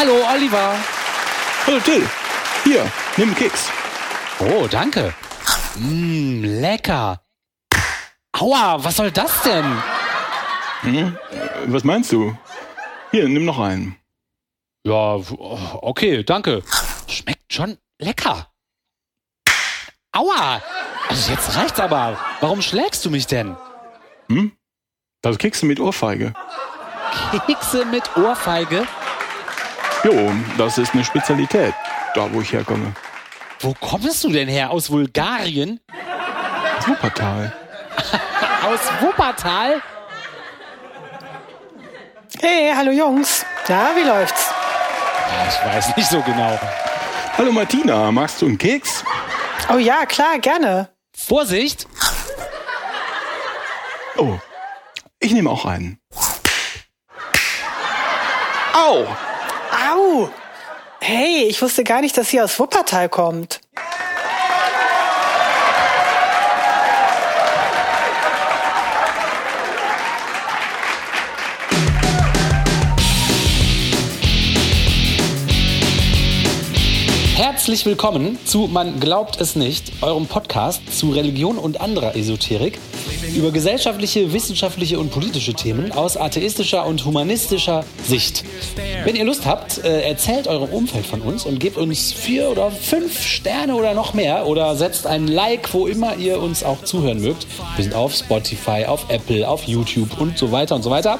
Hallo, Oliver. Hallo Till. Hier, nimm einen Keks. Oh, danke. Mmm, lecker. Aua, was soll das denn? Hm? Was meinst du? Hier, nimm noch einen. Ja, okay, danke. Schmeckt schon lecker. Aua! Also jetzt reicht's aber. Warum schlägst du mich denn? Hm? Das Kekse mit Ohrfeige. Kekse mit Ohrfeige? Jo, das ist eine Spezialität, da wo ich herkomme. Wo kommst du denn her? Aus Bulgarien? Aus Wuppertal. Aus Wuppertal? Hey, hallo Jungs. Na, wie läuft's? Ich weiß nicht so genau. Hallo Martina, magst du einen Keks? Oh ja, klar, gerne. Vorsicht! Oh, ich nehme auch einen. Au! Au! Hey, ich wusste gar nicht, dass sie aus Wuppertal kommt. Herzlich willkommen zu Man glaubt es nicht, eurem Podcast zu Religion und anderer Esoterik über gesellschaftliche, wissenschaftliche und politische Themen aus atheistischer und humanistischer Sicht. Wenn ihr Lust habt, äh, erzählt eurem Umfeld von uns und gebt uns vier oder fünf Sterne oder noch mehr oder setzt ein Like, wo immer ihr uns auch zuhören mögt. Wir sind auf Spotify, auf Apple, auf YouTube und so weiter und so weiter.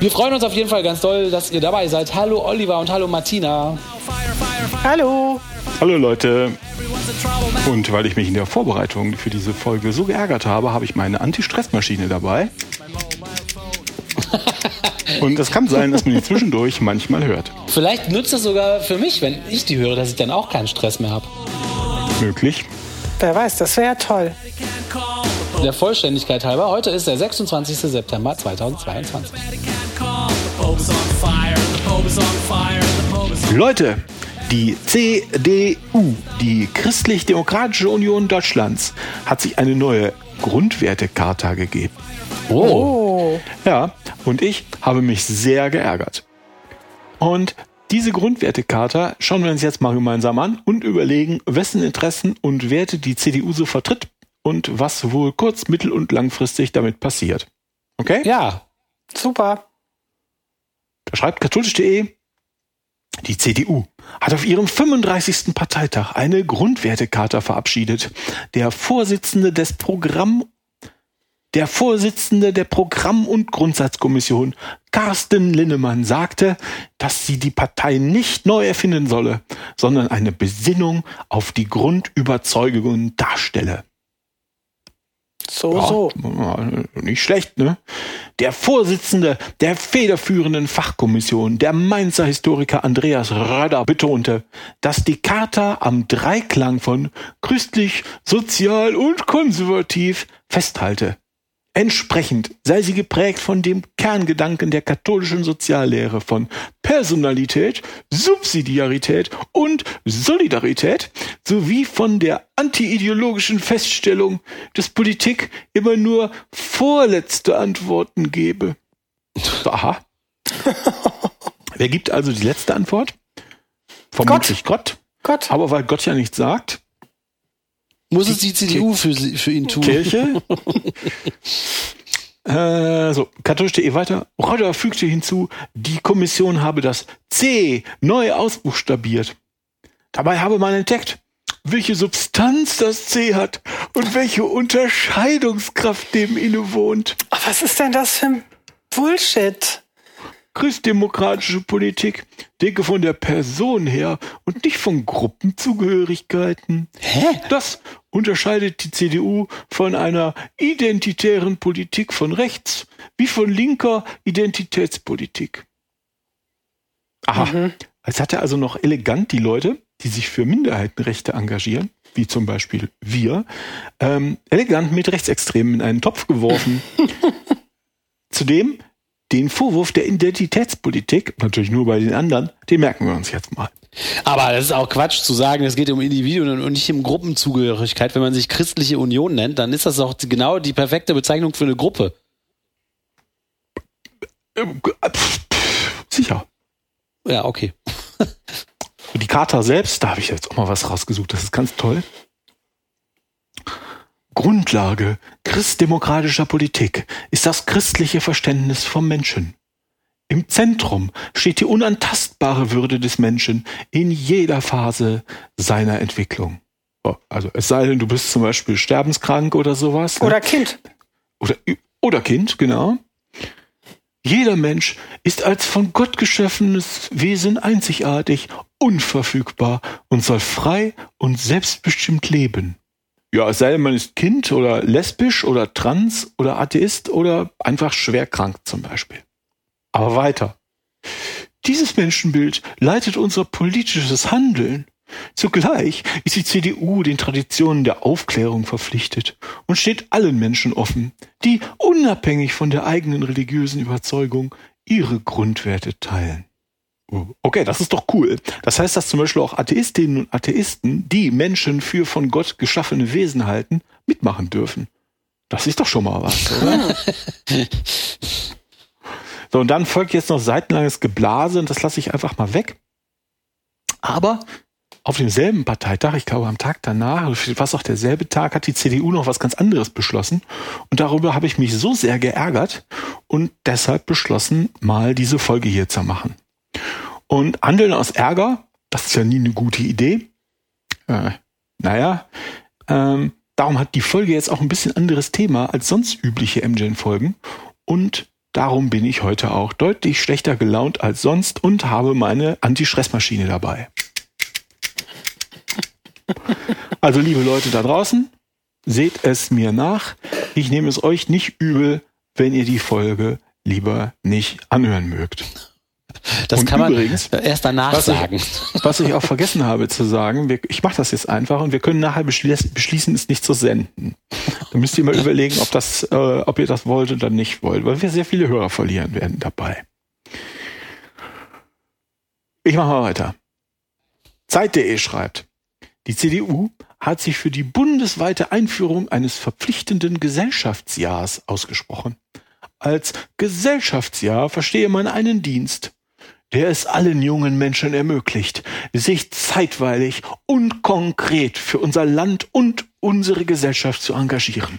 Wir freuen uns auf jeden Fall ganz doll, dass ihr dabei seid. Hallo Oliver und hallo Martina. Hallo. Hallo Leute. Und weil ich mich in der Vorbereitung für diese Folge so geärgert habe, habe ich meine Anti-Stress-Maschine dabei. Und es kann sein, dass man die zwischendurch manchmal hört. Vielleicht nützt es sogar für mich, wenn ich die höre, dass ich dann auch keinen Stress mehr habe. Möglich. Wer weiß, das wäre ja toll. Der Vollständigkeit halber, heute ist der 26. September 2022. Leute, die CDU, die Christlich-Demokratische Union Deutschlands, hat sich eine neue Grundwertecharta gegeben. Oh. Ja, und ich habe mich sehr geärgert. Und diese Grundwertecharta schauen wir uns jetzt mal gemeinsam an und überlegen, wessen Interessen und Werte die CDU so vertritt und was wohl kurz-, mittel- und langfristig damit passiert. Okay? Ja. Super. Da schreibt katholisch.de, die CDU hat auf ihrem 35. Parteitag eine Grundwertecharta verabschiedet. Der Vorsitzende des Programm der Vorsitzende der Programm- und Grundsatzkommission, Carsten Linnemann, sagte, dass sie die Partei nicht neu erfinden solle, sondern eine Besinnung auf die Grundüberzeugungen darstelle. So, Ja, so. Nicht schlecht, ne? Der Vorsitzende der federführenden Fachkommission, der Mainzer Historiker Andreas Röder, betonte, dass die Charta am Dreiklang von christlich, sozial und konservativ festhalte. Entsprechend sei sie geprägt von dem Kerngedanken der katholischen Soziallehre von Personalität, Subsidiarität und Solidarität sowie von der antiideologischen Feststellung, dass Politik immer nur vorletzte Antworten gebe. Aha. Wer gibt also die letzte Antwort? Vermutlich Gott. Gott. Aber weil Gott ja nichts sagt, Muss es die CDU für, für ihn tun? Kirche. äh, so, katholisch.de weiter. Rodder fügte hinzu, die Kommission habe das C neu ausbuchstabiert. Dabei habe man entdeckt, welche Substanz das C hat und welche Unterscheidungskraft dem innewohnt. Oh, was ist denn das für ein Bullshit? Christdemokratische Politik denke von der Person her und nicht von Gruppenzugehörigkeiten. Hä? Das unterscheidet die CDU von einer identitären Politik von rechts wie von linker Identitätspolitik. Aha. Als hat er also noch elegant die Leute, die sich für Minderheitenrechte engagieren, wie zum Beispiel wir, ähm, elegant mit Rechtsextremen in einen Topf geworfen. Zudem den Vorwurf der Identitätspolitik, natürlich nur bei den anderen, den merken wir uns jetzt mal. Aber das ist auch Quatsch zu sagen, es geht um Individuen und nicht um Gruppenzugehörigkeit. Wenn man sich christliche Union nennt, dann ist das auch genau die perfekte Bezeichnung für eine Gruppe. Sicher. Ja, okay. Die Charta selbst, da habe ich jetzt auch mal was rausgesucht, das ist ganz toll. Grundlage christdemokratischer Politik ist das christliche Verständnis vom Menschen. Im Zentrum steht die unantastbare Würde des Menschen in jeder Phase seiner Entwicklung. Oh, also es sei denn, du bist zum Beispiel sterbenskrank oder sowas. Ne? Oder Kind. Oder, oder Kind, genau. Jeder Mensch ist als von Gott geschaffenes Wesen einzigartig, unverfügbar und soll frei und selbstbestimmt leben. Ja, es sei denn, man ist Kind oder lesbisch oder trans oder Atheist oder einfach schwer krank zum Beispiel. Aber weiter. Dieses Menschenbild leitet unser politisches Handeln. Zugleich ist die CDU den Traditionen der Aufklärung verpflichtet und steht allen Menschen offen, die unabhängig von der eigenen religiösen Überzeugung ihre Grundwerte teilen. Okay, das ist doch cool. Das heißt, dass zum Beispiel auch Atheistinnen und Atheisten, die Menschen für von Gott geschaffene Wesen halten, mitmachen dürfen. Das ist doch schon mal was, oder? so, und dann folgt jetzt noch seitenlanges Geblase und das lasse ich einfach mal weg. Aber auf demselben Parteitag, ich glaube am Tag danach, fast auch derselbe Tag, hat die CDU noch was ganz anderes beschlossen. Und darüber habe ich mich so sehr geärgert und deshalb beschlossen, mal diese Folge hier zu machen. Und Handeln aus Ärger, das ist ja nie eine gute Idee. Äh, naja, ähm, darum hat die Folge jetzt auch ein bisschen anderes Thema als sonst übliche MGen-Folgen. Und darum bin ich heute auch deutlich schlechter gelaunt als sonst und habe meine Anti-Stress-Maschine dabei. Also liebe Leute da draußen, seht es mir nach. Ich nehme es euch nicht übel, wenn ihr die Folge lieber nicht anhören mögt. Das Und kann man übrigens, erst danach was sagen. Ich, was ich auch vergessen habe zu sagen, wir, ich mache das jetzt einfach und wir können nachher beschließen, beschließen es nicht zu senden. Da müsst ihr mal überlegen, ob, das, äh, ob ihr das wollt oder nicht wollt, weil wir sehr viele Hörer verlieren werden dabei. Ich mache mal weiter. Zeit.de schreibt, die CDU hat sich für die bundesweite Einführung eines verpflichtenden Gesellschaftsjahrs ausgesprochen. Als Gesellschaftsjahr verstehe man einen Dienst, der es allen jungen Menschen ermöglicht, sich zeitweilig und konkret für unser Land und unsere Gesellschaft zu engagieren.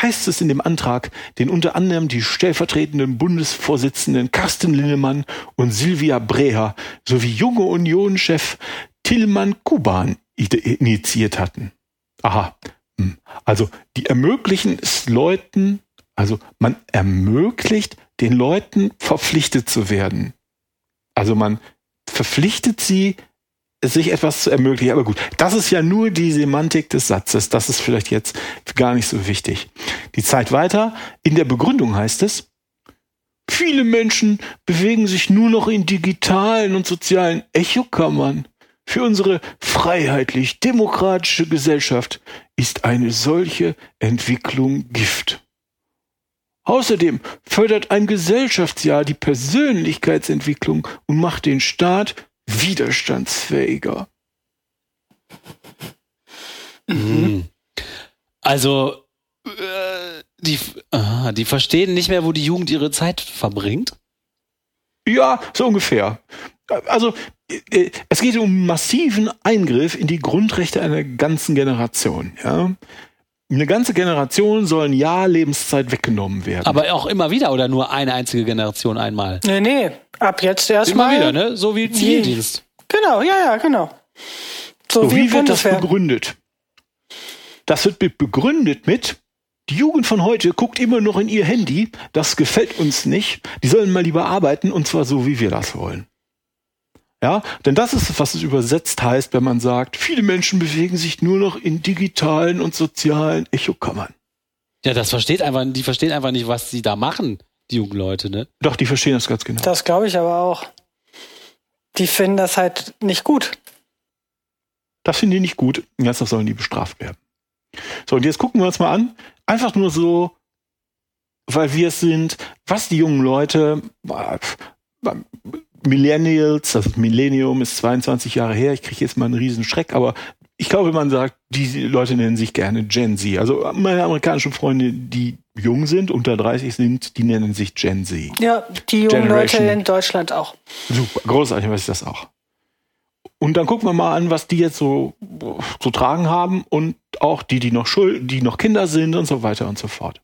Heißt es in dem Antrag, den unter anderem die stellvertretenden Bundesvorsitzenden Carsten Linnemann und Silvia Breher sowie junge Union-Chef Kuban initiiert hatten. Aha. Hm. Also die ermöglichen es Leuten, also man ermöglicht den Leuten verpflichtet zu werden. Also man verpflichtet sie, sich etwas zu ermöglichen. Aber gut, das ist ja nur die Semantik des Satzes. Das ist vielleicht jetzt gar nicht so wichtig. Die Zeit weiter. In der Begründung heißt es, viele Menschen bewegen sich nur noch in digitalen und sozialen Echokammern. Für unsere freiheitlich-demokratische Gesellschaft ist eine solche Entwicklung Gift. Außerdem fördert ein Gesellschaftsjahr die Persönlichkeitsentwicklung und macht den Staat widerstandsfähiger. Mhm. Also, äh, die, äh, die verstehen nicht mehr, wo die Jugend ihre Zeit verbringt? Ja, so ungefähr. Also äh, es geht um massiven Eingriff in die Grundrechte einer ganzen Generation. Ja? Eine ganze Generation soll ein Jahr Lebenszeit weggenommen werden. Aber auch immer wieder oder nur eine einzige Generation einmal? Nee, nee. Ab jetzt erstmal. Immer wieder, ne? So wie Zivildienst. Genau, ja, ja, genau. So, so wie, wie wird das begründet? Das wird begründet mit, die Jugend von heute guckt immer noch in ihr Handy, das gefällt uns nicht, die sollen mal lieber arbeiten und zwar so, wie wir das wollen. Ja, denn das ist, was es übersetzt heißt, wenn man sagt, viele Menschen bewegen sich nur noch in digitalen und sozialen Echokammern. Ja, das versteht einfach, die verstehen einfach nicht, was sie da machen, die jungen Leute, ne? Doch, die verstehen das ganz genau. Das glaube ich aber auch. Die finden das halt nicht gut. Das finden die nicht gut. Jetzt sollen die bestraft werden. So, und jetzt gucken wir uns mal an. Einfach nur so, weil wir es sind, was die jungen Leute Millennials, das Millennium ist 22 Jahre her, ich kriege jetzt mal einen riesen Schreck, aber ich glaube, man sagt, die Leute nennen sich gerne Gen Z. Also meine amerikanischen Freunde, die jung sind, unter 30 sind, die nennen sich Gen Z. Ja, die jungen Generation. Leute in Deutschland auch. Super, großartig weiß ich das auch. Und dann gucken wir mal an, was die jetzt so zu tragen haben und auch die, die noch schuld, die noch Kinder sind und so weiter und so fort.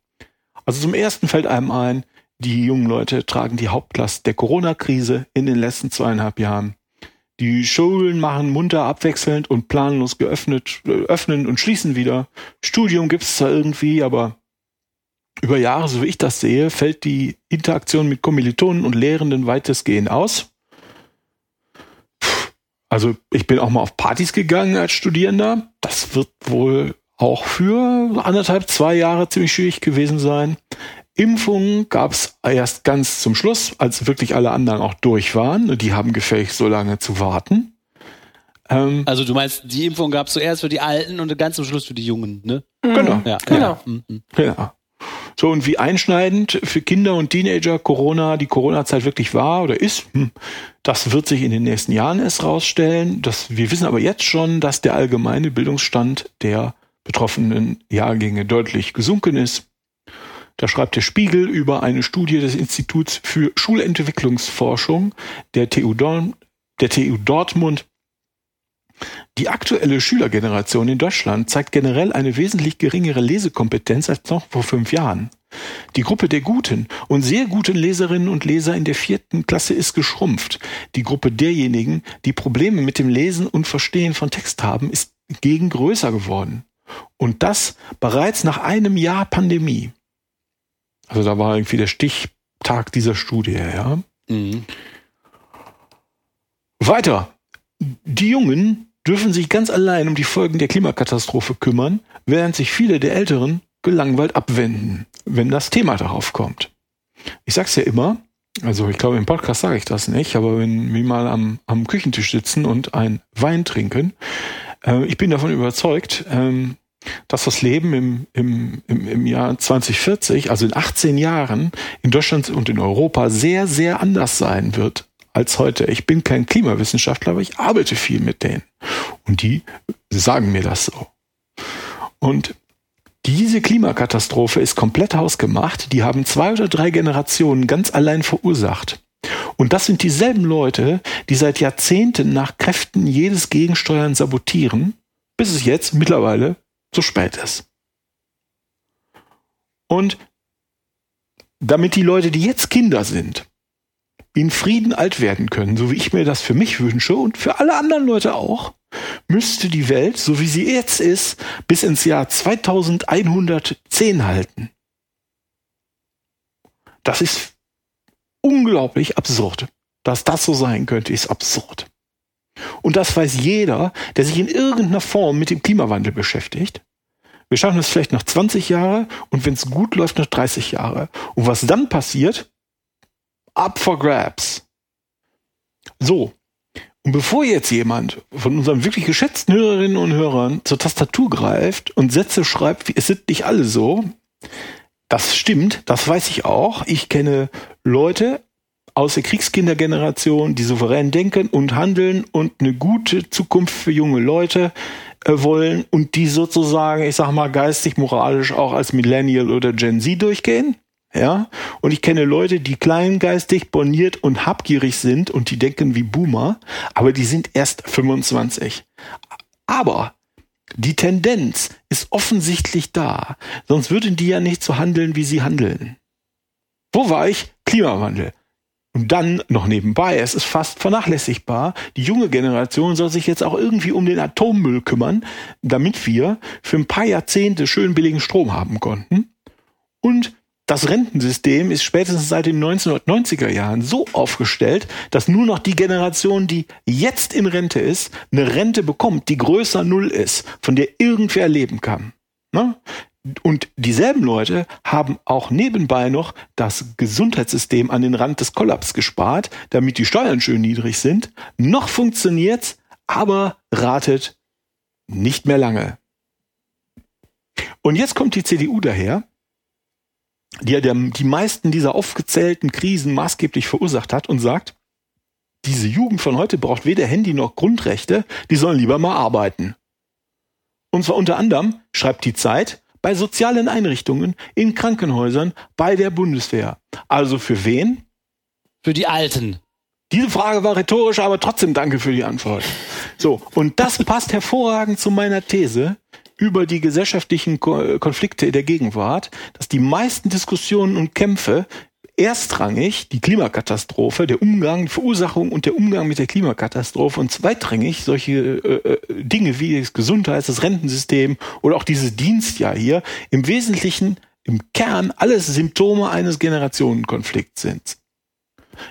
Also zum ersten fällt einem ein, die jungen Leute tragen die Hauptlast der Corona-Krise in den letzten zweieinhalb Jahren. Die Schulen machen munter abwechselnd und planlos geöffnet, äh, öffnen und schließen wieder. Studium gibt's zwar irgendwie, aber über Jahre, so wie ich das sehe, fällt die Interaktion mit Kommilitonen und Lehrenden weitestgehend aus. Also ich bin auch mal auf Partys gegangen als Studierender. Das wird wohl auch für anderthalb, zwei Jahre ziemlich schwierig gewesen sein. Impfungen gab es erst ganz zum Schluss, als wirklich alle anderen auch durch waren. Die haben gefälligst so lange zu warten. Ähm, also du meinst, die Impfung gab es zuerst für die Alten und ganz zum Schluss für die Jungen, ne? Genau. Ja, genau. Ja. Mhm. ja. So, und wie einschneidend für Kinder und Teenager Corona, die Corona-Zeit wirklich war oder ist, hm, das wird sich in den nächsten Jahren erst rausstellen. Das, wir wissen aber jetzt schon, dass der allgemeine Bildungsstand der betroffenen Jahrgänge deutlich gesunken ist. Da schreibt der Spiegel über eine Studie des Instituts für Schulentwicklungsforschung der TU, Dorn, der TU Dortmund. Die aktuelle Schülergeneration in Deutschland zeigt generell eine wesentlich geringere Lesekompetenz als noch vor fünf Jahren. Die Gruppe der guten und sehr guten Leserinnen und Leser in der vierten Klasse ist geschrumpft. Die Gruppe derjenigen, die Probleme mit dem Lesen und Verstehen von Text haben, ist gegen größer geworden. Und das bereits nach einem Jahr Pandemie. Also da war irgendwie der Stichtag dieser Studie, ja. Mhm. Weiter. Die Jungen dürfen sich ganz allein um die Folgen der Klimakatastrophe kümmern, während sich viele der Älteren gelangweilt abwenden, wenn das Thema darauf kommt. Ich sag's ja immer, also ich glaube im Podcast sage ich das nicht, aber wenn wir mal am, am Küchentisch sitzen und ein Wein trinken, äh, ich bin davon überzeugt, ähm, dass das Leben im, im, im, im Jahr 2040, also in 18 Jahren, in Deutschland und in Europa sehr, sehr anders sein wird als heute. Ich bin kein Klimawissenschaftler, aber ich arbeite viel mit denen. Und die sagen mir das so. Und diese Klimakatastrophe ist komplett hausgemacht. Die haben zwei oder drei Generationen ganz allein verursacht. Und das sind dieselben Leute, die seit Jahrzehnten nach Kräften jedes Gegensteuern sabotieren, bis es jetzt mittlerweile zu spät ist. Und damit die Leute, die jetzt Kinder sind, in Frieden alt werden können, so wie ich mir das für mich wünsche und für alle anderen Leute auch, müsste die Welt, so wie sie jetzt ist, bis ins Jahr 2110 halten. Das ist unglaublich absurd. Dass das so sein könnte, ist absurd. Und das weiß jeder, der sich in irgendeiner Form mit dem Klimawandel beschäftigt. Wir schaffen es vielleicht noch 20 Jahre und wenn es gut läuft, noch 30 Jahre. Und was dann passiert? Up for grabs. So. Und bevor jetzt jemand von unseren wirklich geschätzten Hörerinnen und Hörern zur Tastatur greift und Sätze schreibt, wie es sind nicht alle so, das stimmt, das weiß ich auch. Ich kenne Leute, aus der Kriegskindergeneration, die souverän denken und handeln und eine gute Zukunft für junge Leute äh, wollen und die sozusagen, ich sag mal, geistig, moralisch auch als Millennial oder Gen Z durchgehen. Ja, und ich kenne Leute, die kleingeistig, borniert und habgierig sind und die denken wie Boomer, aber die sind erst 25. Aber die Tendenz ist offensichtlich da, sonst würden die ja nicht so handeln, wie sie handeln. Wo war ich? Klimawandel. Und dann noch nebenbei, es ist fast vernachlässigbar, die junge Generation soll sich jetzt auch irgendwie um den Atommüll kümmern, damit wir für ein paar Jahrzehnte schön billigen Strom haben konnten. Und das Rentensystem ist spätestens seit den 1990er Jahren so aufgestellt, dass nur noch die Generation, die jetzt in Rente ist, eine Rente bekommt, die größer Null ist, von der irgendwer leben kann. Ne? Und dieselben Leute haben auch nebenbei noch das Gesundheitssystem an den Rand des Kollaps gespart, damit die Steuern schön niedrig sind. Noch funktioniert's, aber ratet nicht mehr lange. Und jetzt kommt die CDU daher, die ja die meisten dieser aufgezählten Krisen maßgeblich verursacht hat und sagt, diese Jugend von heute braucht weder Handy noch Grundrechte, die sollen lieber mal arbeiten. Und zwar unter anderem, schreibt die Zeit, bei sozialen Einrichtungen, in Krankenhäusern, bei der Bundeswehr. Also für wen? Für die Alten. Diese Frage war rhetorisch, aber trotzdem danke für die Antwort. So, und das passt hervorragend zu meiner These über die gesellschaftlichen Ko Konflikte der Gegenwart, dass die meisten Diskussionen und Kämpfe erstrangig die Klimakatastrophe, der Umgang, die Verursachung und der Umgang mit der Klimakatastrophe und zweitrangig solche äh, äh, Dinge wie das Gesundheits-, das Rentensystem oder auch dieses Dienstjahr hier im Wesentlichen im Kern alles Symptome eines Generationenkonflikts sind.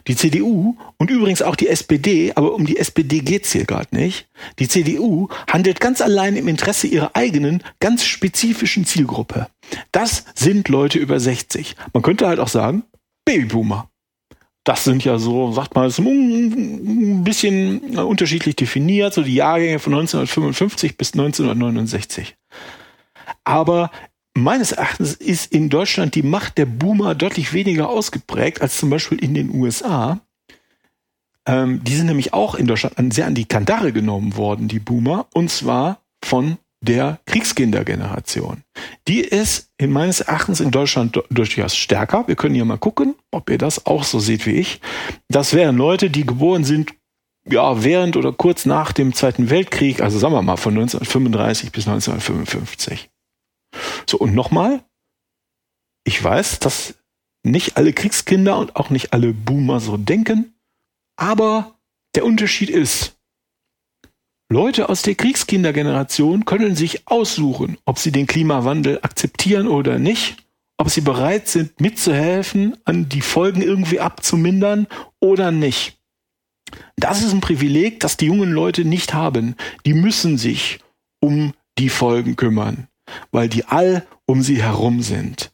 Die CDU und übrigens auch die SPD, aber um die SPD geht's hier gerade nicht. Die CDU handelt ganz allein im Interesse ihrer eigenen, ganz spezifischen Zielgruppe. Das sind Leute über 60. Man könnte halt auch sagen, Babyboomer. Das sind ja so, sagt man, ein bisschen unterschiedlich definiert, so die Jahrgänge von 1955 bis 1969. Aber meines Erachtens ist in Deutschland die Macht der Boomer deutlich weniger ausgeprägt als zum Beispiel in den USA. Ähm, die sind nämlich auch in Deutschland sehr an die Kandare genommen worden, die Boomer, und zwar von der Kriegskindergeneration. Die ist in meines Erachtens in Deutschland durchaus stärker. Wir können hier mal gucken, ob ihr das auch so seht wie ich. Das wären Leute, die geboren sind ja, während oder kurz nach dem Zweiten Weltkrieg, also sagen wir mal von 1935 bis 1955. So, und nochmal, ich weiß, dass nicht alle Kriegskinder und auch nicht alle Boomer so denken, aber der Unterschied ist, Leute aus der Kriegskindergeneration können sich aussuchen, ob sie den Klimawandel akzeptieren oder nicht, ob sie bereit sind, mitzuhelfen, an die Folgen irgendwie abzumindern oder nicht. Das ist ein Privileg, das die jungen Leute nicht haben. Die müssen sich um die Folgen kümmern weil die all um sie herum sind.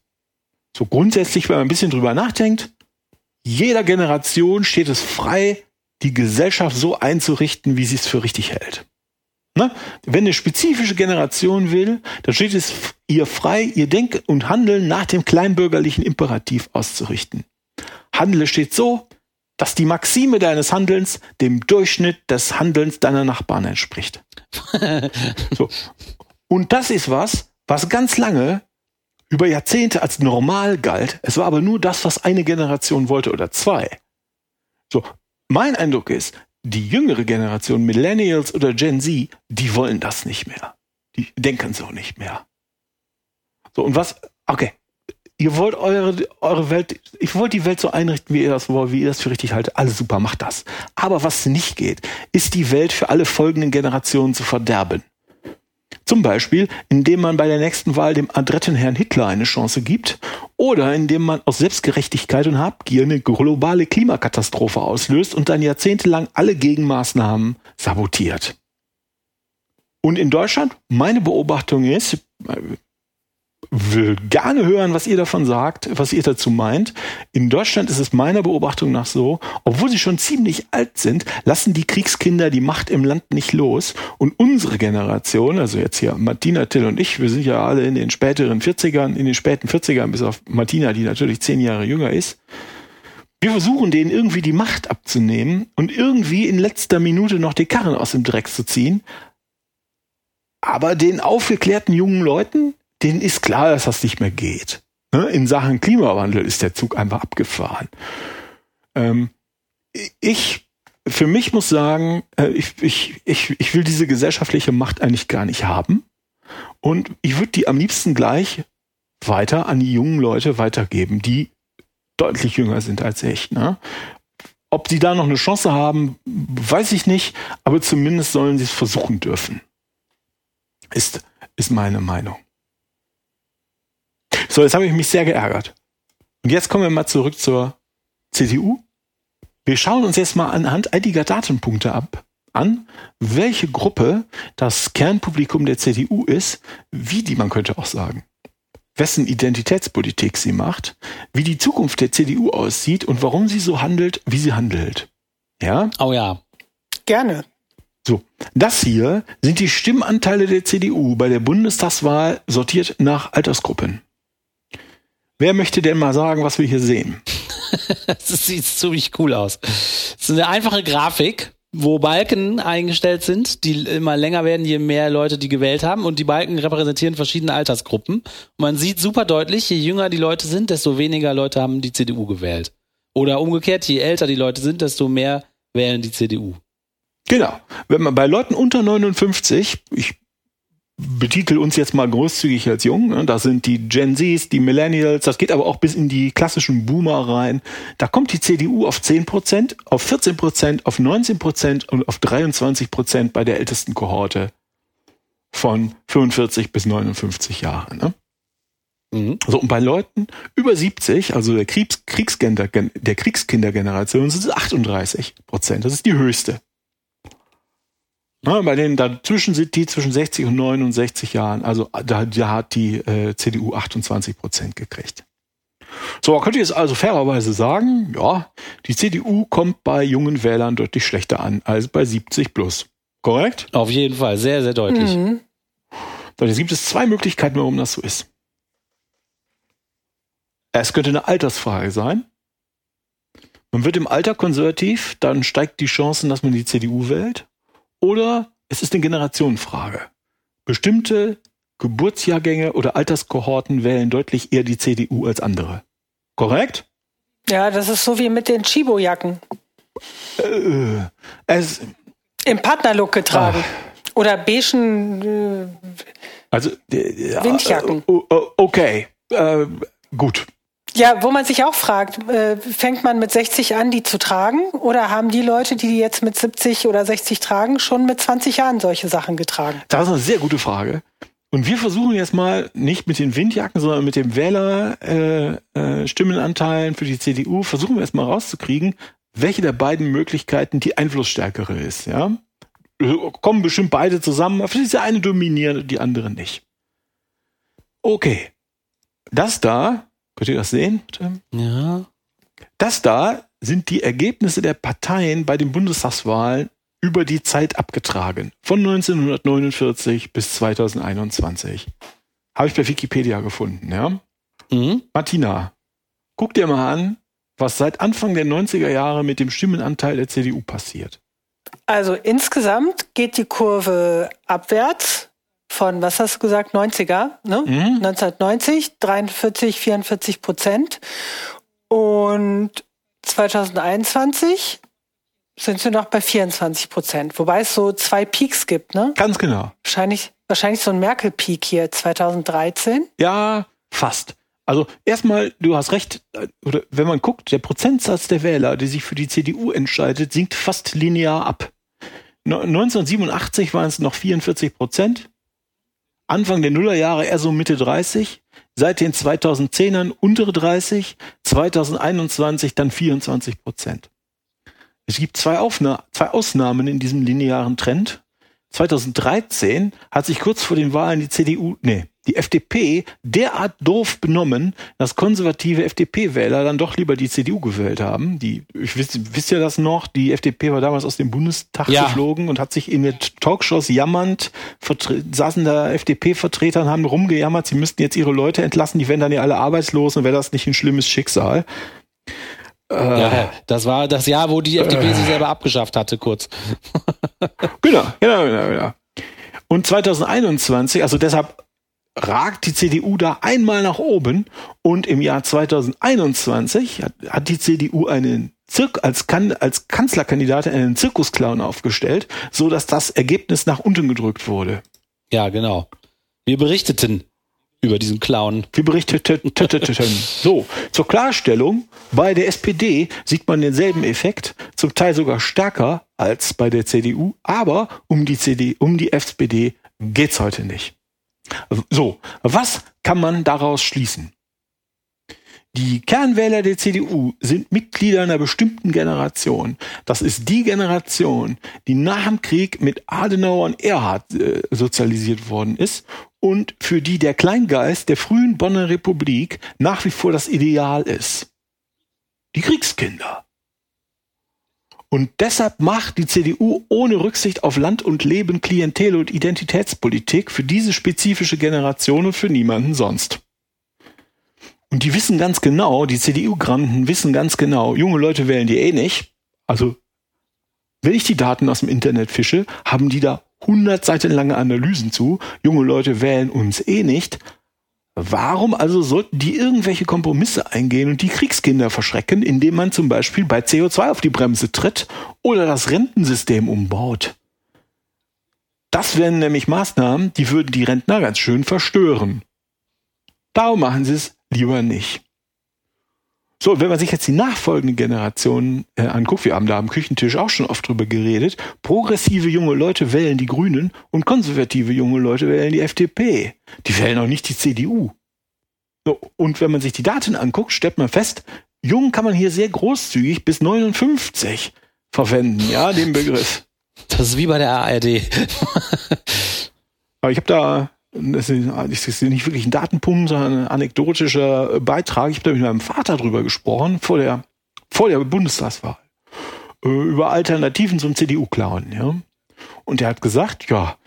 So grundsätzlich, wenn man ein bisschen drüber nachdenkt, jeder Generation steht es frei, die Gesellschaft so einzurichten, wie sie es für richtig hält. Ne? Wenn eine spezifische Generation will, dann steht es ihr frei, ihr Denken und Handeln nach dem kleinbürgerlichen Imperativ auszurichten. Handle steht so, dass die Maxime deines Handelns dem Durchschnitt des Handelns deiner Nachbarn entspricht. so. Und das ist was, was ganz lange über Jahrzehnte als normal galt. Es war aber nur das, was eine Generation wollte oder zwei. So, mein Eindruck ist, die jüngere Generation, Millennials oder Gen Z, die wollen das nicht mehr. Die denken so nicht mehr. So, und was, okay, ihr wollt eure, eure Welt, ich wollt die Welt so einrichten, wie ihr das wollt, wie ihr das für richtig haltet. Alles super, macht das. Aber was nicht geht, ist die Welt für alle folgenden Generationen zu verderben. Zum Beispiel, indem man bei der nächsten Wahl dem adretten Herrn Hitler eine Chance gibt oder indem man aus Selbstgerechtigkeit und Habgier eine globale Klimakatastrophe auslöst und dann jahrzehntelang alle Gegenmaßnahmen sabotiert. Und in Deutschland, meine Beobachtung ist, will gerne hören, was ihr davon sagt, was ihr dazu meint. In Deutschland ist es meiner Beobachtung nach so, obwohl sie schon ziemlich alt sind, lassen die Kriegskinder die Macht im Land nicht los. Und unsere Generation, also jetzt hier Martina, Till und ich, wir sind ja alle in den späteren 40ern, in den späten 40ern, bis auf Martina, die natürlich zehn Jahre jünger ist. Wir versuchen denen irgendwie die Macht abzunehmen und irgendwie in letzter Minute noch die Karren aus dem Dreck zu ziehen. Aber den aufgeklärten jungen Leuten, denen ist klar, dass das nicht mehr geht. Ne? In Sachen Klimawandel ist der Zug einfach abgefahren. Ähm, ich, für mich muss sagen, äh, ich, ich, ich, ich will diese gesellschaftliche Macht eigentlich gar nicht haben. Und ich würde die am liebsten gleich weiter an die jungen Leute weitergeben, die deutlich jünger sind als ich. Ne? Ob sie da noch eine Chance haben, weiß ich nicht, aber zumindest sollen sie es versuchen dürfen. Ist, ist meine Meinung. So, jetzt habe ich mich sehr geärgert. Und jetzt kommen wir mal zurück zur CDU. Wir schauen uns jetzt mal anhand einiger Datenpunkte ab an, welche Gruppe das Kernpublikum der CDU ist, wie die man könnte auch sagen, wessen Identitätspolitik sie macht, wie die Zukunft der CDU aussieht und warum sie so handelt, wie sie handelt. Ja? Oh ja. Gerne. So, das hier sind die Stimmanteile der CDU bei der Bundestagswahl sortiert nach Altersgruppen. Wer möchte denn mal sagen, was wir hier sehen? das sieht ziemlich cool aus. Es ist eine einfache Grafik, wo Balken eingestellt sind, die immer länger werden, je mehr Leute die gewählt haben. Und die Balken repräsentieren verschiedene Altersgruppen. Und man sieht super deutlich, je jünger die Leute sind, desto weniger Leute haben die CDU gewählt. Oder umgekehrt, je älter die Leute sind, desto mehr wählen die CDU. Genau. Wenn man bei Leuten unter 59, ich betitel uns jetzt mal großzügig als jung, ne, da sind die Gen Zs, die Millennials, das geht aber auch bis in die klassischen Boomer rein. Da kommt die CDU auf 10 Prozent, auf 14 Prozent, auf 19 Prozent und auf 23 Prozent bei der ältesten Kohorte von 45 bis 59 Jahren. Ne? Mhm. So, und bei Leuten über 70, also der, Kriegs Kriegskinder, der Kriegskindergeneration, sind es 38 Prozent. Das ist die höchste. Ja, bei denen dazwischen sind die zwischen 60 und 69 Jahren. Also da, da hat die äh, CDU 28 Prozent gekriegt. So, man könnte jetzt also fairerweise sagen, ja, die CDU kommt bei jungen Wählern deutlich schlechter an als bei 70 plus. Korrekt? Auf jeden Fall, sehr, sehr deutlich. Mhm. So, jetzt gibt es zwei Möglichkeiten, warum das so ist. Es könnte eine Altersfrage sein. Man wird im Alter konservativ, dann steigt die Chancen, dass man die CDU wählt. Oder es ist eine Generationenfrage. Bestimmte Geburtsjahrgänge oder Alterskohorten wählen deutlich eher die CDU als andere. Korrekt? Ja, das ist so wie mit den Chibo-Jacken. Äh, es Im Partnerlook getragen. Ach. Oder beigen äh, also, äh, Windjacken. Äh, okay, äh, gut. Ja, wo man sich auch fragt, äh, fängt man mit 60 an, die zu tragen? Oder haben die Leute, die jetzt mit 70 oder 60 tragen, schon mit 20 Jahren solche Sachen getragen? Das ist eine sehr gute Frage. Und wir versuchen jetzt mal nicht mit den Windjacken, sondern mit dem Wähler-Stimmenanteilen äh, äh, für die CDU, versuchen wir jetzt mal rauszukriegen, welche der beiden Möglichkeiten die einflussstärkere ist. Ja? Kommen bestimmt beide zusammen, aber diese eine dominiert, die andere nicht. Okay. Das da Könnt ihr das sehen? Ja. Das da sind die Ergebnisse der Parteien bei den Bundestagswahlen über die Zeit abgetragen. Von 1949 bis 2021. Habe ich bei Wikipedia gefunden, ja? Mhm. Martina, guck dir mal an, was seit Anfang der 90er Jahre mit dem Stimmenanteil der CDU passiert. Also insgesamt geht die Kurve abwärts von, was hast du gesagt, 90er, ne? Mhm. 1990, 43, 44 Prozent. Und 2021 sind sie noch bei 24 Prozent, wobei es so zwei Peaks gibt, ne? Ganz genau. Wahrscheinlich, wahrscheinlich so ein Merkel-Peak hier 2013. Ja, fast. Also erstmal, du hast recht, oder wenn man guckt, der Prozentsatz der Wähler, die sich für die CDU entscheidet, sinkt fast linear ab. 1987 waren es noch 44 Prozent, Anfang der Nullerjahre eher so Mitte 30, seit den 2010ern untere 30, 2021 dann 24 Prozent. Es gibt zwei, Aufna zwei Ausnahmen in diesem linearen Trend. 2013 hat sich kurz vor den Wahlen die CDU, nee, die FDP derart doof benommen, dass konservative FDP-Wähler dann doch lieber die CDU gewählt haben. Die, ich wisst, wisst ihr das noch? Die FDP war damals aus dem Bundestag ja. geflogen und hat sich in den Talkshows jammernd, saßen da FDP-Vertreter und haben rumgejammert, sie müssten jetzt ihre Leute entlassen, die werden dann ja alle arbeitslos und wäre das nicht ein schlimmes Schicksal. Ja, das war das Jahr, wo die FDP äh, sich selber abgeschafft hatte, kurz. genau, genau, genau, genau. Und 2021, also deshalb ragt die CDU da einmal nach oben und im Jahr 2021 hat, hat die CDU einen Zirk als, kan als Kanzlerkandidatin einen Zirkusclown aufgestellt, so dass das Ergebnis nach unten gedrückt wurde. Ja, genau. Wir berichteten über diesen Clown. Wir berichteten. so, zur Klarstellung, bei der SPD sieht man denselben Effekt, zum Teil sogar stärker als bei der CDU, aber um die CD, um die SPD geht's heute nicht. So, was kann man daraus schließen? Die Kernwähler der CDU sind Mitglieder einer bestimmten Generation. Das ist die Generation, die nach dem Krieg mit Adenauer und Erhard äh, sozialisiert worden ist und für die der Kleingeist der frühen Bonner Republik nach wie vor das Ideal ist. Die Kriegskinder. Und deshalb macht die CDU ohne Rücksicht auf Land und Leben Klientel- und Identitätspolitik für diese spezifische Generation und für niemanden sonst. Und die wissen ganz genau, die CDU-Granten wissen ganz genau, junge Leute wählen die eh nicht. Also, wenn ich die Daten aus dem Internet fische, haben die da 100 Seiten lange Analysen zu. Junge Leute wählen uns eh nicht. Warum also sollten die irgendwelche Kompromisse eingehen und die Kriegskinder verschrecken, indem man zum Beispiel bei CO2 auf die Bremse tritt oder das Rentensystem umbaut? Das wären nämlich Maßnahmen, die würden die Rentner ganz schön verstören. Darum machen sie es lieber nicht. So, wenn man sich jetzt die nachfolgenden Generationen äh, anguckt, wir haben da am Küchentisch auch schon oft drüber geredet, progressive junge Leute wählen die Grünen und konservative junge Leute wählen die FDP. Die wählen auch nicht die CDU. So, und wenn man sich die Daten anguckt, stellt man fest, jung kann man hier sehr großzügig bis 59 verwenden, ja, den Begriff. Das ist wie bei der ARD. Aber ich habe da das ist nicht wirklich ein Datenpunkt, sondern ein anekdotischer Beitrag. Ich habe mit meinem Vater drüber gesprochen, vor der, vor der Bundestagswahl, äh, über Alternativen zum CDU-Clown. Ja? Und er hat gesagt, ja,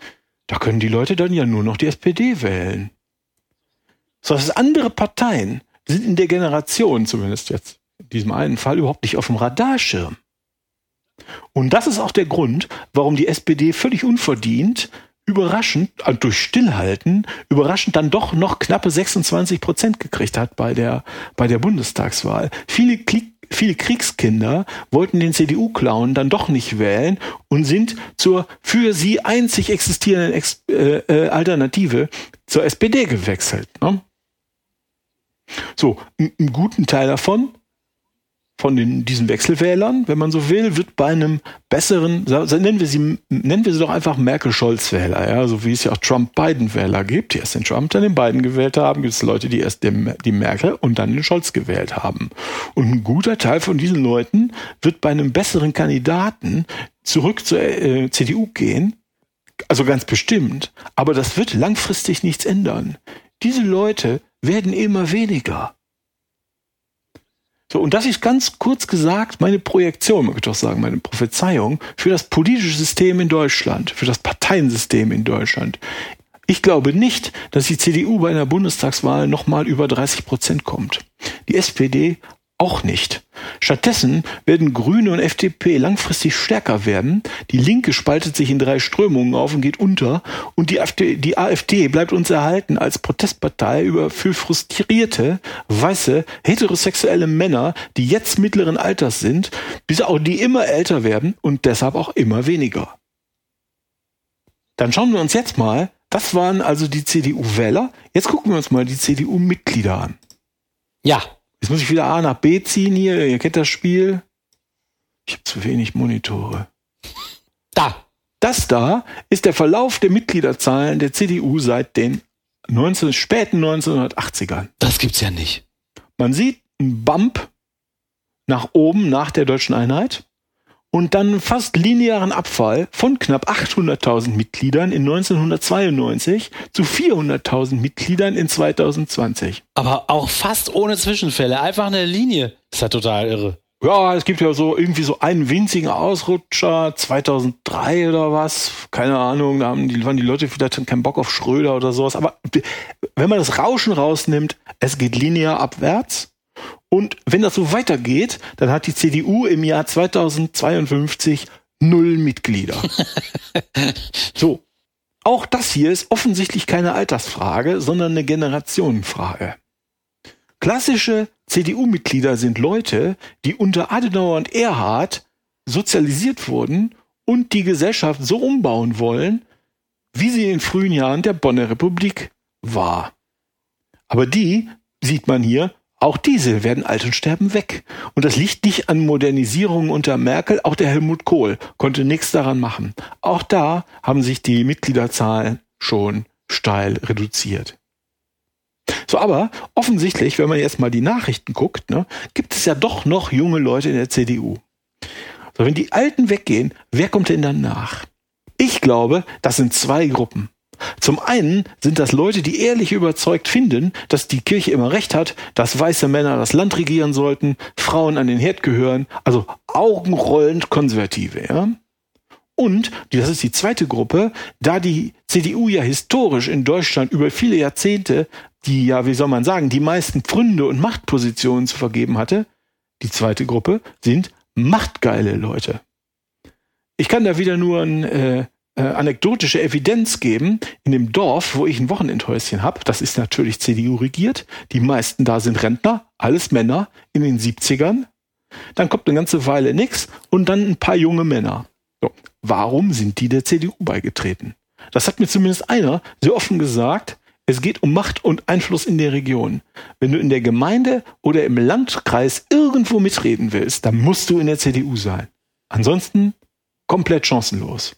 da können die Leute dann ja nur noch die SPD wählen. So, das andere Parteien sind in der Generation, zumindest jetzt in diesem einen Fall, überhaupt nicht auf dem Radarschirm. Und das ist auch der Grund, warum die SPD völlig unverdient überraschend, äh, durch Stillhalten, überraschend dann doch noch knappe 26 Prozent gekriegt hat bei der, bei der Bundestagswahl. Viele, viele Kriegskinder wollten den CDU-Clown dann doch nicht wählen und sind zur für sie einzig existierenden Ex äh, äh, Alternative zur SPD gewechselt. Ne? So, einen guten Teil davon von den, diesen Wechselwählern, wenn man so will, wird bei einem besseren, nennen wir sie, nennen wir sie doch einfach Merkel-Scholz-Wähler, ja, so wie es ja auch Trump-Biden-Wähler gibt, die erst den Trump, dann den Biden gewählt haben, gibt es Leute, die erst den, die Merkel und dann den Scholz gewählt haben. Und ein guter Teil von diesen Leuten wird bei einem besseren Kandidaten zurück zur äh, CDU gehen, also ganz bestimmt, aber das wird langfristig nichts ändern. Diese Leute werden immer weniger. So, und das ist ganz kurz gesagt meine Projektion, man könnte auch sagen, meine Prophezeiung für das politische System in Deutschland, für das Parteiensystem in Deutschland. Ich glaube nicht, dass die CDU bei einer Bundestagswahl nochmal über 30 Prozent kommt. Die SPD auch nicht. Stattdessen werden Grüne und FDP langfristig stärker werden. Die Linke spaltet sich in drei Strömungen auf und geht unter. Und die AfD, die AfD bleibt uns erhalten als Protestpartei über für frustrierte, weiße, heterosexuelle Männer, die jetzt mittleren Alters sind, bis auch die immer älter werden und deshalb auch immer weniger. Dann schauen wir uns jetzt mal, das waren also die CDU-Wähler. Jetzt gucken wir uns mal die CDU-Mitglieder an. Ja, Jetzt muss ich wieder A nach B ziehen hier. Ihr kennt das Spiel. Ich habe zu wenig Monitore. Da. Das da ist der Verlauf der Mitgliederzahlen der CDU seit den 19, späten 1980ern. Das gibt's ja nicht. Man sieht einen Bump nach oben nach der deutschen Einheit und dann fast linearen Abfall von knapp 800.000 Mitgliedern in 1992 zu 400.000 Mitgliedern in 2020. Aber auch fast ohne Zwischenfälle, einfach eine Linie. Ist ja total irre. Ja, es gibt ja so irgendwie so einen winzigen Ausrutscher 2003 oder was, keine Ahnung, da haben die, waren die Leute vielleicht keinen Bock auf Schröder oder sowas. Aber wenn man das Rauschen rausnimmt, es geht linear abwärts und wenn das so weitergeht, dann hat die CDU im Jahr 2052 null Mitglieder. so. Auch das hier ist offensichtlich keine Altersfrage, sondern eine Generationenfrage. Klassische CDU-Mitglieder sind Leute, die unter Adenauer und Erhard sozialisiert wurden und die Gesellschaft so umbauen wollen, wie sie in den frühen Jahren der Bonner Republik war. Aber die, sieht man hier, auch diese werden alt und sterben weg. Und das liegt nicht an Modernisierungen unter Merkel. Auch der Helmut Kohl konnte nichts daran machen. Auch da haben sich die Mitgliederzahlen schon steil reduziert. So, aber offensichtlich, wenn man jetzt mal die Nachrichten guckt, ne, gibt es ja doch noch junge Leute in der CDU. So, wenn die Alten weggehen, wer kommt denn dann nach? Ich glaube, das sind zwei Gruppen. Zum einen sind das Leute, die ehrlich überzeugt finden, dass die Kirche immer recht hat, dass weiße Männer das Land regieren sollten, Frauen an den Herd gehören, also augenrollend Konservative, ja. Und, das ist die zweite Gruppe, da die CDU ja historisch in Deutschland über viele Jahrzehnte die ja, wie soll man sagen, die meisten Pfründe und Machtpositionen zu vergeben hatte, die zweite Gruppe sind machtgeile Leute. Ich kann da wieder nur ein äh, äh, anekdotische Evidenz geben. In dem Dorf, wo ich ein Wochenendhäuschen habe, das ist natürlich CDU regiert. Die meisten da sind Rentner, alles Männer in den 70ern. Dann kommt eine ganze Weile nix und dann ein paar junge Männer. So, warum sind die der CDU beigetreten? Das hat mir zumindest einer sehr offen gesagt. Es geht um Macht und Einfluss in der Region. Wenn du in der Gemeinde oder im Landkreis irgendwo mitreden willst, dann musst du in der CDU sein. Ansonsten komplett chancenlos.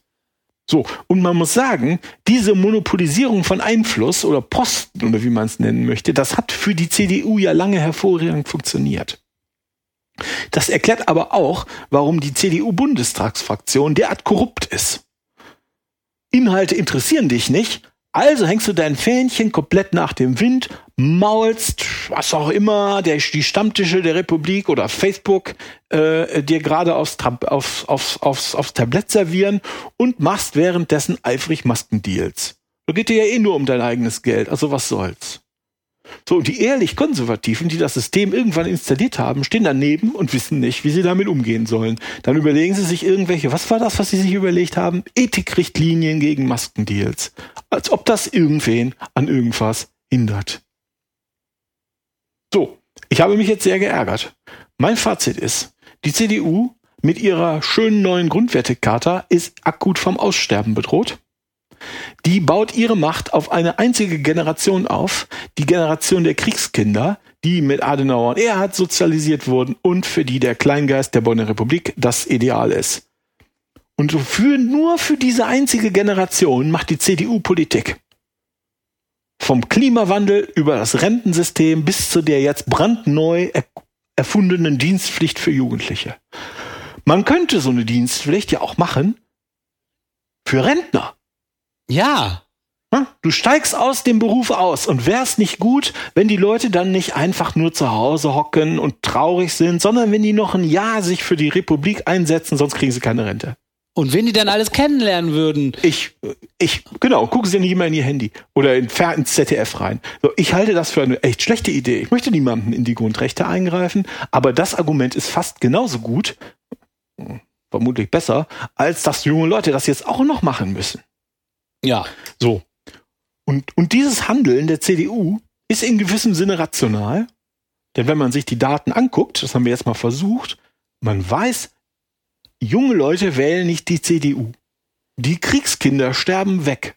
So, und man muss sagen, diese Monopolisierung von Einfluss oder Posten oder wie man es nennen möchte, das hat für die CDU ja lange hervorragend funktioniert. Das erklärt aber auch, warum die CDU-Bundestagsfraktion derart korrupt ist. Inhalte interessieren dich nicht, also hängst du dein Fähnchen komplett nach dem Wind, maulst, was auch immer, der, die Stammtische der Republik oder Facebook äh, dir gerade aufs, aufs, aufs, aufs, aufs Tablett servieren und machst währenddessen eifrig Maskendeals. Da geht dir ja eh nur um dein eigenes Geld, also was soll's. So, und die ehrlich Konservativen, die das System irgendwann installiert haben, stehen daneben und wissen nicht, wie sie damit umgehen sollen. Dann überlegen sie sich irgendwelche, was war das, was sie sich überlegt haben? Ethikrichtlinien gegen Maskendeals. Als ob das irgendwen an irgendwas hindert. So, ich habe mich jetzt sehr geärgert. Mein Fazit ist, die CDU mit ihrer schönen neuen Grundwertekarte ist akut vom Aussterben bedroht. Die baut ihre Macht auf eine einzige Generation auf, die Generation der Kriegskinder, die mit Adenauer und Erhard sozialisiert wurden und für die der Kleingeist der Bonner Republik das Ideal ist. Und für, nur für diese einzige Generation macht die CDU Politik. Vom Klimawandel über das Rentensystem bis zu der jetzt brandneu erfundenen Dienstpflicht für Jugendliche. Man könnte so eine Dienstpflicht ja auch machen für Rentner. Ja. Du steigst aus dem Beruf aus und wär's nicht gut, wenn die Leute dann nicht einfach nur zu Hause hocken und traurig sind, sondern wenn die noch ein Jahr sich für die Republik einsetzen, sonst kriegen sie keine Rente. Und wenn die dann alles kennenlernen würden? Ich, ich, genau, gucken sie nicht immer in ihr Handy oder in, ins ZDF rein. So, ich halte das für eine echt schlechte Idee. Ich möchte niemanden in die Grundrechte eingreifen, aber das Argument ist fast genauso gut, vermutlich besser, als dass junge Leute das jetzt auch noch machen müssen. Ja. So. Und, und dieses Handeln der CDU ist in gewissem Sinne rational. Denn wenn man sich die Daten anguckt, das haben wir jetzt mal versucht, man weiß, junge Leute wählen nicht die CDU. Die Kriegskinder sterben weg.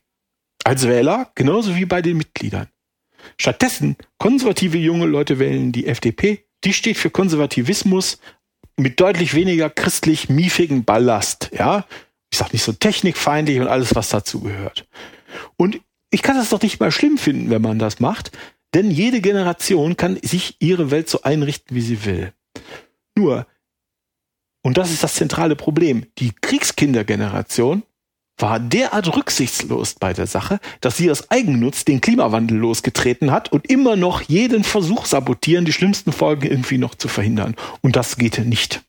Als Wähler, genauso wie bei den Mitgliedern. Stattdessen, konservative junge Leute wählen die FDP. Die steht für Konservativismus mit deutlich weniger christlich miefigen Ballast. Ja, ich sag nicht so technikfeindlich und alles, was dazu gehört. Und ich kann das doch nicht mal schlimm finden, wenn man das macht, denn jede Generation kann sich ihre Welt so einrichten, wie sie will. Nur, und das ist das zentrale Problem, die Kriegskindergeneration war derart rücksichtslos bei der Sache, dass sie aus Eigennutz den Klimawandel losgetreten hat und immer noch jeden Versuch sabotieren, die schlimmsten Folgen irgendwie noch zu verhindern. Und das geht nicht.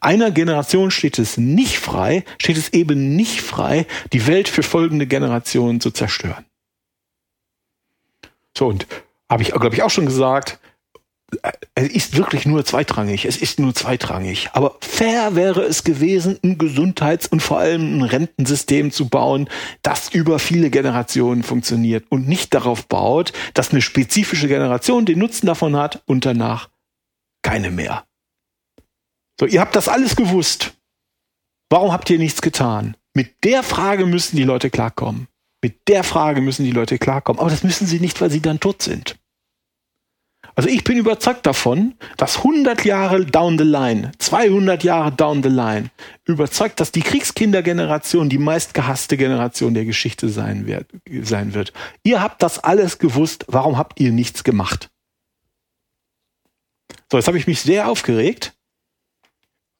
Einer Generation steht es nicht frei, steht es eben nicht frei, die Welt für folgende Generationen zu zerstören. So, und habe ich, glaube ich, auch schon gesagt, es ist wirklich nur zweitrangig. Es ist nur zweitrangig. Aber fair wäre es gewesen, ein Gesundheits- und vor allem ein Rentensystem zu bauen, das über viele Generationen funktioniert und nicht darauf baut, dass eine spezifische Generation den Nutzen davon hat und danach keine mehr. So, ihr habt das alles gewusst. Warum habt ihr nichts getan? Mit der Frage müssen die Leute klarkommen. Mit der Frage müssen die Leute klarkommen. Aber das müssen sie nicht, weil sie dann tot sind. Also ich bin überzeugt davon, dass 100 Jahre down the line, 200 Jahre down the line, überzeugt, dass die Kriegskindergeneration die meistgehasste Generation der Geschichte sein wird, sein wird. Ihr habt das alles gewusst. Warum habt ihr nichts gemacht? So, jetzt habe ich mich sehr aufgeregt.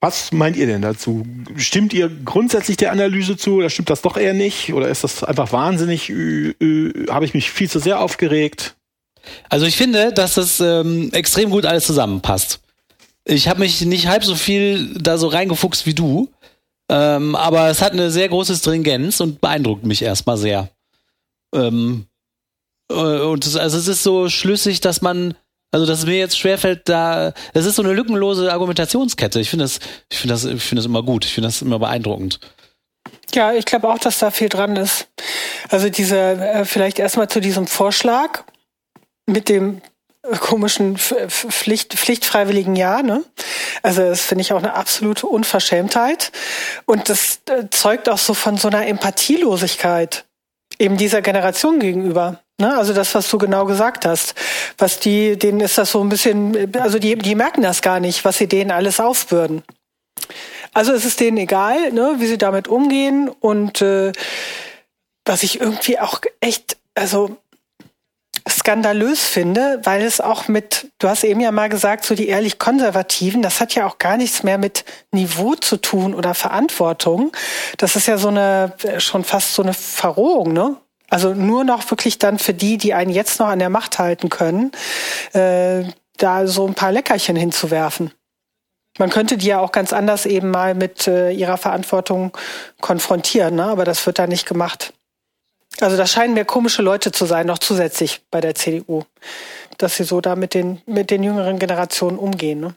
Was meint ihr denn dazu? Stimmt ihr grundsätzlich der Analyse zu oder stimmt das doch eher nicht? Oder ist das einfach wahnsinnig? Habe ich mich viel zu sehr aufgeregt? Also ich finde, dass das ähm, extrem gut alles zusammenpasst. Ich habe mich nicht halb so viel da so reingefuchst wie du, ähm, aber es hat eine sehr große Stringenz und beeindruckt mich erstmal sehr. Ähm, äh, und es, also es ist so schlüssig, dass man also, dass es mir jetzt schwerfällt, da, es ist so eine lückenlose Argumentationskette. Ich finde das, ich finde das, ich finde das immer gut. Ich finde das immer beeindruckend. Ja, ich glaube auch, dass da viel dran ist. Also diese, äh, vielleicht erstmal zu diesem Vorschlag mit dem komischen Pflicht, pflichtfreiwilligen Jahr. Ne? Also das finde ich auch eine absolute Unverschämtheit. Und das äh, zeugt auch so von so einer Empathielosigkeit eben dieser Generation gegenüber. Ne? Also das, was du genau gesagt hast. Was die, denen ist das so ein bisschen, also die, die merken das gar nicht, was sie denen alles aufbürden. Also es ist denen egal, ne, wie sie damit umgehen. Und äh, was ich irgendwie auch echt, also skandalös finde, weil es auch mit, du hast eben ja mal gesagt, so die ehrlich Konservativen, das hat ja auch gar nichts mehr mit Niveau zu tun oder Verantwortung. Das ist ja so eine, schon fast so eine Verrohung, ne? Also nur noch wirklich dann für die, die einen jetzt noch an der Macht halten können, äh, da so ein paar Leckerchen hinzuwerfen. Man könnte die ja auch ganz anders eben mal mit äh, ihrer Verantwortung konfrontieren, ne? aber das wird da nicht gemacht. Also das scheinen mir komische Leute zu sein, noch zusätzlich bei der CDU, dass sie so da mit den, mit den jüngeren Generationen umgehen. Ne?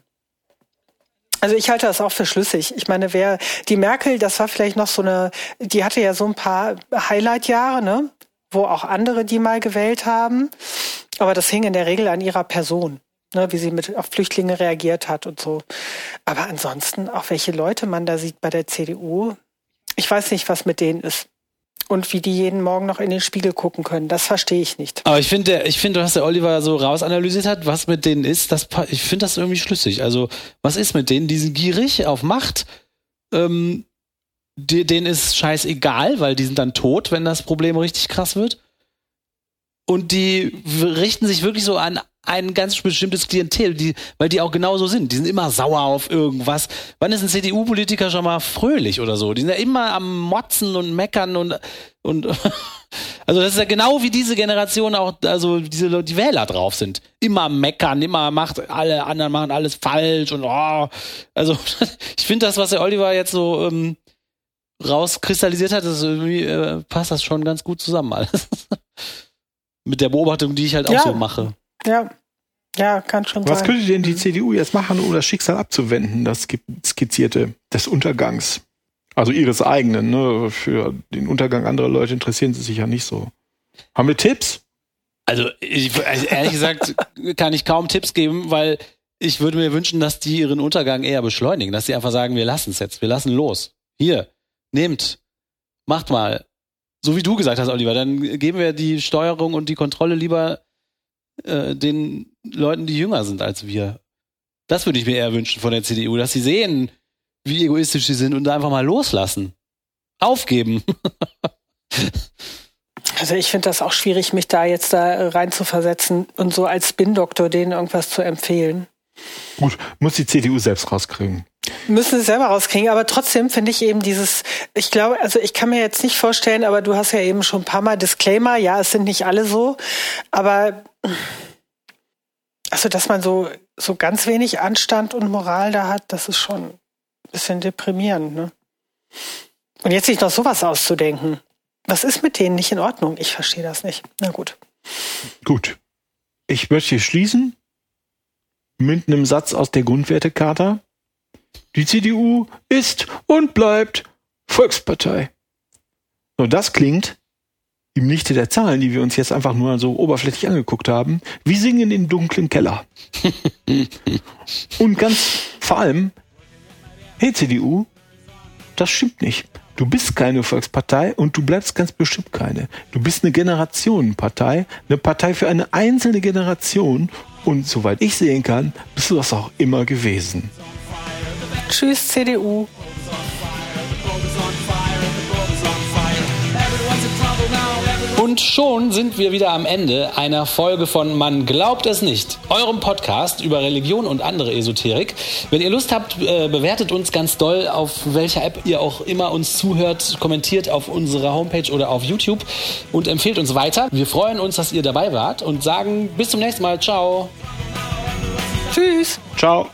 Also ich halte das auch für schlüssig. Ich meine, wer die Merkel, das war vielleicht noch so eine, die hatte ja so ein paar Highlight-Jahre, ne? wo auch andere die mal gewählt haben. Aber das hing in der Regel an ihrer Person, ne? wie sie mit auf Flüchtlinge reagiert hat und so. Aber ansonsten, auch welche Leute man da sieht bei der CDU, ich weiß nicht, was mit denen ist und wie die jeden Morgen noch in den Spiegel gucken können. Das verstehe ich nicht. Aber ich finde, ich finde, was der Oliver so rausanalysiert hat, was mit denen ist, das, ich finde das irgendwie schlüssig. Also, was ist mit denen? Die sind gierig auf Macht. Ähm, die, denen ist scheißegal, weil die sind dann tot, wenn das Problem richtig krass wird. Und die richten sich wirklich so an ein ganz bestimmtes Klientel, die, weil die auch genauso sind. Die sind immer sauer auf irgendwas. Wann ist ein CDU-Politiker schon mal fröhlich oder so? Die sind ja immer am Motzen und Meckern und, und also das ist ja genau wie diese Generation auch, also diese die Wähler drauf sind. Immer meckern, immer macht alle anderen machen alles falsch und oh. Also ich finde das, was der Oliver jetzt so ähm, rauskristallisiert hat, das irgendwie äh, passt das schon ganz gut zusammen alles. Mit der Beobachtung, die ich halt auch ja. so mache. Ja. Ja, kann schon Was sein. könnte denn die CDU jetzt machen, um das Schicksal abzuwenden, das skizzierte, des Untergangs? Also ihres eigenen, ne? Für den Untergang anderer Leute interessieren sie sich ja nicht so. Haben wir Tipps? Also, ich, also ehrlich gesagt kann ich kaum Tipps geben, weil ich würde mir wünschen, dass die ihren Untergang eher beschleunigen, dass sie einfach sagen, wir lassen es jetzt, wir lassen los. Hier, nehmt, macht mal. So wie du gesagt hast, Oliver, dann geben wir die Steuerung und die Kontrolle lieber äh, den Leuten, die jünger sind als wir. Das würde ich mir eher wünschen von der CDU, dass sie sehen, wie egoistisch sie sind und da einfach mal loslassen. Aufgeben. Also ich finde das auch schwierig, mich da jetzt da rein zu versetzen und so als Spin-Doktor denen irgendwas zu empfehlen. Gut, muss die CDU selbst rauskriegen. Müssen sie selber rauskriegen, aber trotzdem finde ich eben dieses, ich glaube, also ich kann mir jetzt nicht vorstellen, aber du hast ja eben schon ein paar Mal Disclaimer, ja, es sind nicht alle so, aber also, dass man so, so ganz wenig Anstand und Moral da hat, das ist schon ein bisschen deprimierend, ne? Und jetzt sich noch sowas auszudenken. Was ist mit denen nicht in Ordnung? Ich verstehe das nicht. Na gut. Gut. Ich möchte hier schließen mit einem Satz aus der Grundwertecharta. Die CDU ist und bleibt Volkspartei. Und das klingt im Lichte der Zahlen, die wir uns jetzt einfach nur so oberflächlich angeguckt haben, wie singen in dunklen Keller. Und ganz vor allem, hey CDU, das stimmt nicht. Du bist keine Volkspartei und du bleibst ganz bestimmt keine. Du bist eine Generationenpartei, eine Partei für eine einzelne Generation und soweit ich sehen kann, bist du das auch immer gewesen. Tschüss CDU. Und schon sind wir wieder am Ende einer Folge von Man glaubt es nicht, eurem Podcast über Religion und andere Esoterik. Wenn ihr Lust habt, äh, bewertet uns ganz doll, auf welcher App ihr auch immer uns zuhört, kommentiert auf unserer Homepage oder auf YouTube und empfehlt uns weiter. Wir freuen uns, dass ihr dabei wart und sagen bis zum nächsten Mal. Ciao. Tschüss. Ciao.